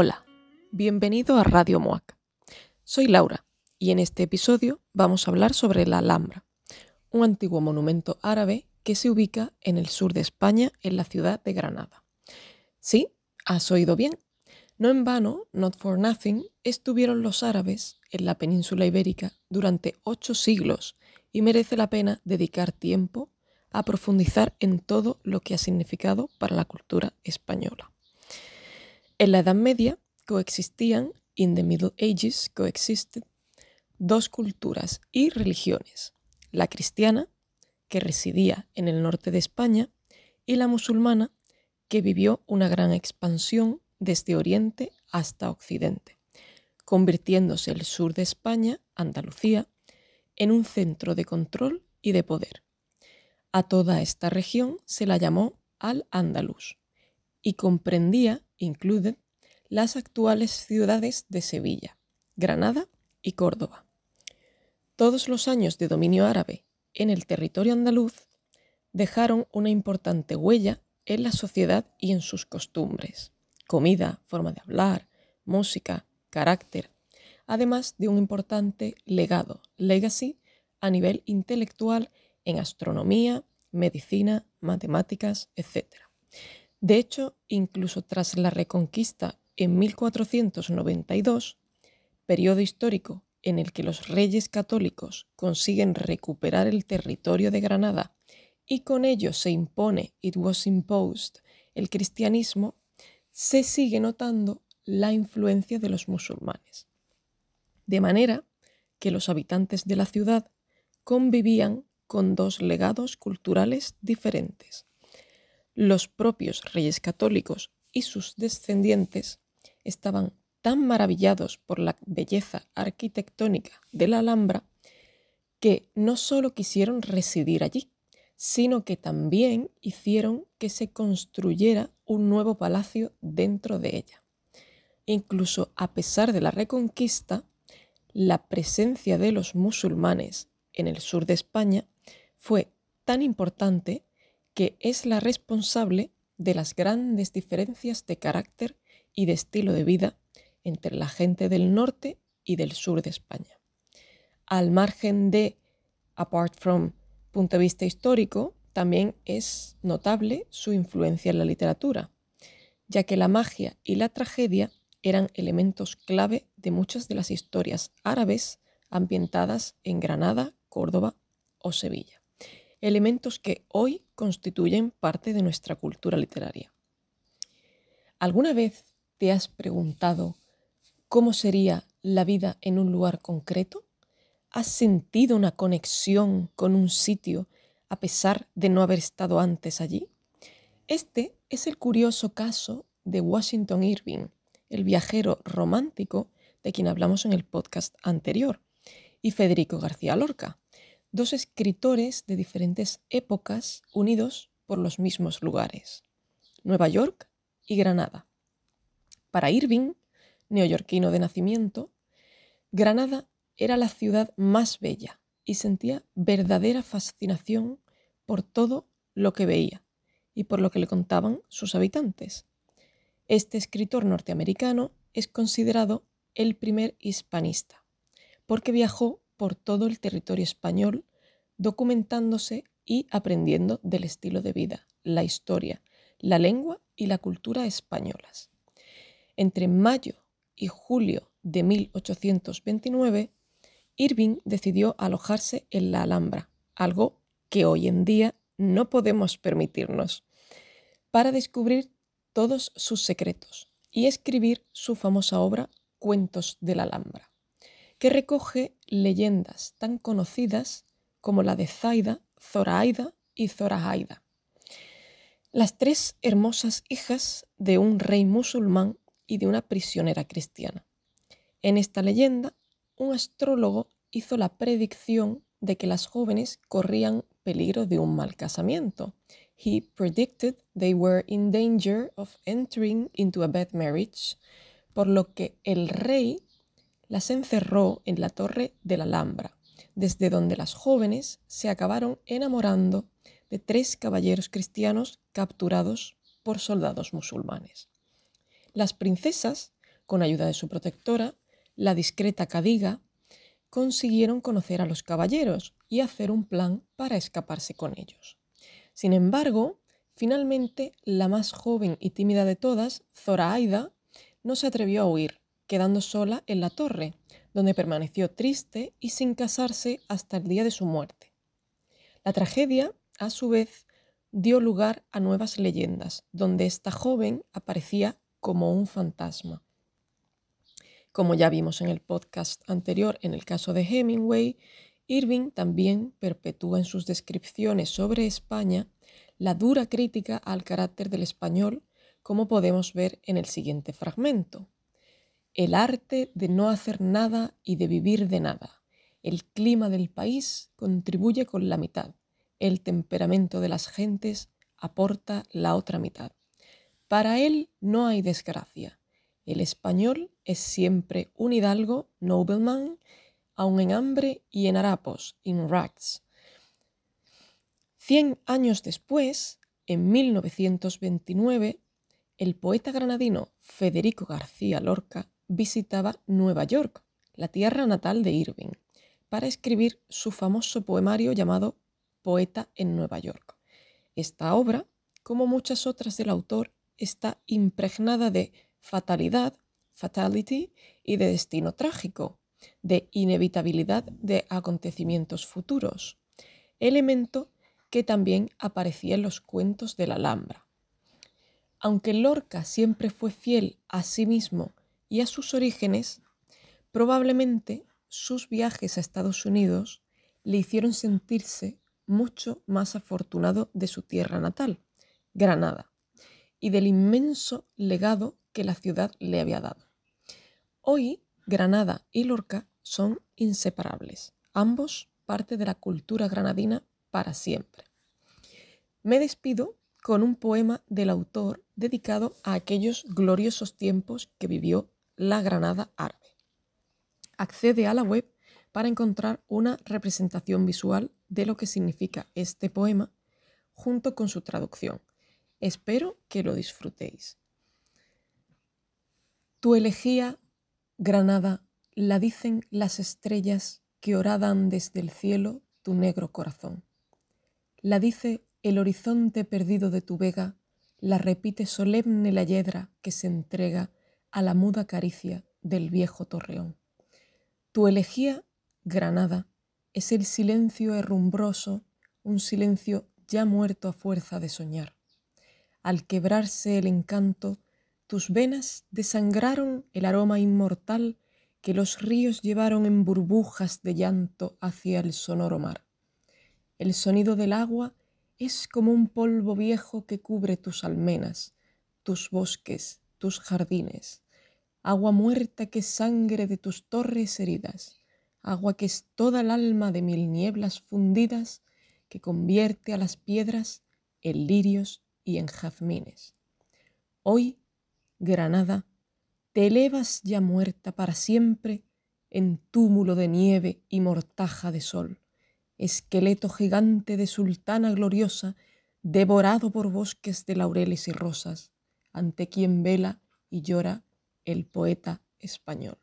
Hola, bienvenido a Radio Moac. Soy Laura y en este episodio vamos a hablar sobre la Alhambra, un antiguo monumento árabe que se ubica en el sur de España, en la ciudad de Granada. Sí, has oído bien. No en vano, not for nothing, estuvieron los árabes en la península ibérica durante ocho siglos y merece la pena dedicar tiempo a profundizar en todo lo que ha significado para la cultura española. En la Edad Media coexistían, in the Middle Ages coexisted, dos culturas y religiones, la cristiana, que residía en el norte de España, y la musulmana, que vivió una gran expansión desde Oriente hasta Occidente, convirtiéndose el sur de España, Andalucía, en un centro de control y de poder. A toda esta región se la llamó Al-Ándalus y comprendía, incluye, las actuales ciudades de Sevilla, Granada y Córdoba. Todos los años de dominio árabe en el territorio andaluz dejaron una importante huella en la sociedad y en sus costumbres, comida, forma de hablar, música, carácter, además de un importante legado, legacy, a nivel intelectual en astronomía, medicina, matemáticas, etc. De hecho, incluso tras la Reconquista en 1492, periodo histórico en el que los reyes católicos consiguen recuperar el territorio de Granada y con ello se impone, it was imposed, el cristianismo, se sigue notando la influencia de los musulmanes. De manera que los habitantes de la ciudad convivían con dos legados culturales diferentes. Los propios reyes católicos y sus descendientes estaban tan maravillados por la belleza arquitectónica de la Alhambra que no solo quisieron residir allí, sino que también hicieron que se construyera un nuevo palacio dentro de ella. Incluso a pesar de la reconquista, la presencia de los musulmanes en el sur de España fue tan importante que es la responsable de las grandes diferencias de carácter y de estilo de vida entre la gente del norte y del sur de España. Al margen de, apart from, punto de vista histórico, también es notable su influencia en la literatura, ya que la magia y la tragedia eran elementos clave de muchas de las historias árabes ambientadas en Granada, Córdoba o Sevilla elementos que hoy constituyen parte de nuestra cultura literaria. ¿Alguna vez te has preguntado cómo sería la vida en un lugar concreto? ¿Has sentido una conexión con un sitio a pesar de no haber estado antes allí? Este es el curioso caso de Washington Irving, el viajero romántico de quien hablamos en el podcast anterior, y Federico García Lorca, dos escritores de diferentes épocas unidos por los mismos lugares, Nueva York y Granada. Para Irving, neoyorquino de nacimiento, Granada era la ciudad más bella y sentía verdadera fascinación por todo lo que veía y por lo que le contaban sus habitantes. Este escritor norteamericano es considerado el primer hispanista, porque viajó por todo el territorio español, documentándose y aprendiendo del estilo de vida, la historia, la lengua y la cultura españolas. Entre mayo y julio de 1829, Irving decidió alojarse en la Alhambra, algo que hoy en día no podemos permitirnos, para descubrir todos sus secretos y escribir su famosa obra Cuentos de la Alhambra que recoge leyendas tan conocidas como la de Zaida, Zoraida y Zorahaida, las tres hermosas hijas de un rey musulmán y de una prisionera cristiana. En esta leyenda, un astrólogo hizo la predicción de que las jóvenes corrían peligro de un mal casamiento. He predicted they were in danger of entering into a bad marriage, por lo que el rey las encerró en la torre de la Alhambra, desde donde las jóvenes se acabaron enamorando de tres caballeros cristianos capturados por soldados musulmanes. Las princesas con ayuda de su protectora, la discreta Cadiga, consiguieron conocer a los caballeros y hacer un plan para escaparse con ellos. Sin embargo, finalmente la más joven y tímida de todas, Zoraida, no se atrevió a huir, quedando sola en la torre, donde permaneció triste y sin casarse hasta el día de su muerte. La tragedia, a su vez, dio lugar a nuevas leyendas, donde esta joven aparecía como un fantasma. Como ya vimos en el podcast anterior en el caso de Hemingway, Irving también perpetúa en sus descripciones sobre España la dura crítica al carácter del español, como podemos ver en el siguiente fragmento. El arte de no hacer nada y de vivir de nada. El clima del país contribuye con la mitad. El temperamento de las gentes aporta la otra mitad. Para él no hay desgracia. El español es siempre un hidalgo, nobleman, aun en hambre y en harapos, in rags. Cien años después, en 1929, el poeta granadino Federico García Lorca visitaba Nueva York, la tierra natal de Irving, para escribir su famoso poemario llamado Poeta en Nueva York. Esta obra, como muchas otras del autor, está impregnada de fatalidad, y de destino trágico, de inevitabilidad de acontecimientos futuros, elemento que también aparecía en los cuentos de la Alhambra. Aunque Lorca siempre fue fiel a sí mismo y a sus orígenes, probablemente sus viajes a Estados Unidos le hicieron sentirse mucho más afortunado de su tierra natal, Granada, y del inmenso legado que la ciudad le había dado. Hoy, Granada y Lorca son inseparables, ambos parte de la cultura granadina para siempre. Me despido con un poema del autor dedicado a aquellos gloriosos tiempos que vivió la Granada árabe. Accede a la web para encontrar una representación visual de lo que significa este poema junto con su traducción. Espero que lo disfrutéis. Tu elegía, Granada, la dicen las estrellas que oradan desde el cielo tu negro corazón. La dice el horizonte perdido de tu vega, la repite solemne la yedra que se entrega a la muda caricia del viejo torreón. Tu elegía, Granada, es el silencio herrumbroso, un silencio ya muerto a fuerza de soñar. Al quebrarse el encanto, tus venas desangraron el aroma inmortal que los ríos llevaron en burbujas de llanto hacia el sonoro mar. El sonido del agua es como un polvo viejo que cubre tus almenas, tus bosques, tus jardines, agua muerta que sangre de tus torres heridas, agua que es toda el alma de mil nieblas fundidas que convierte a las piedras en lirios y en jazmines. Hoy Granada, te elevas ya muerta para siempre en túmulo de nieve y mortaja de sol, esqueleto gigante de sultana gloriosa, devorado por bosques de laureles y rosas, ante quien vela y llora el poeta español.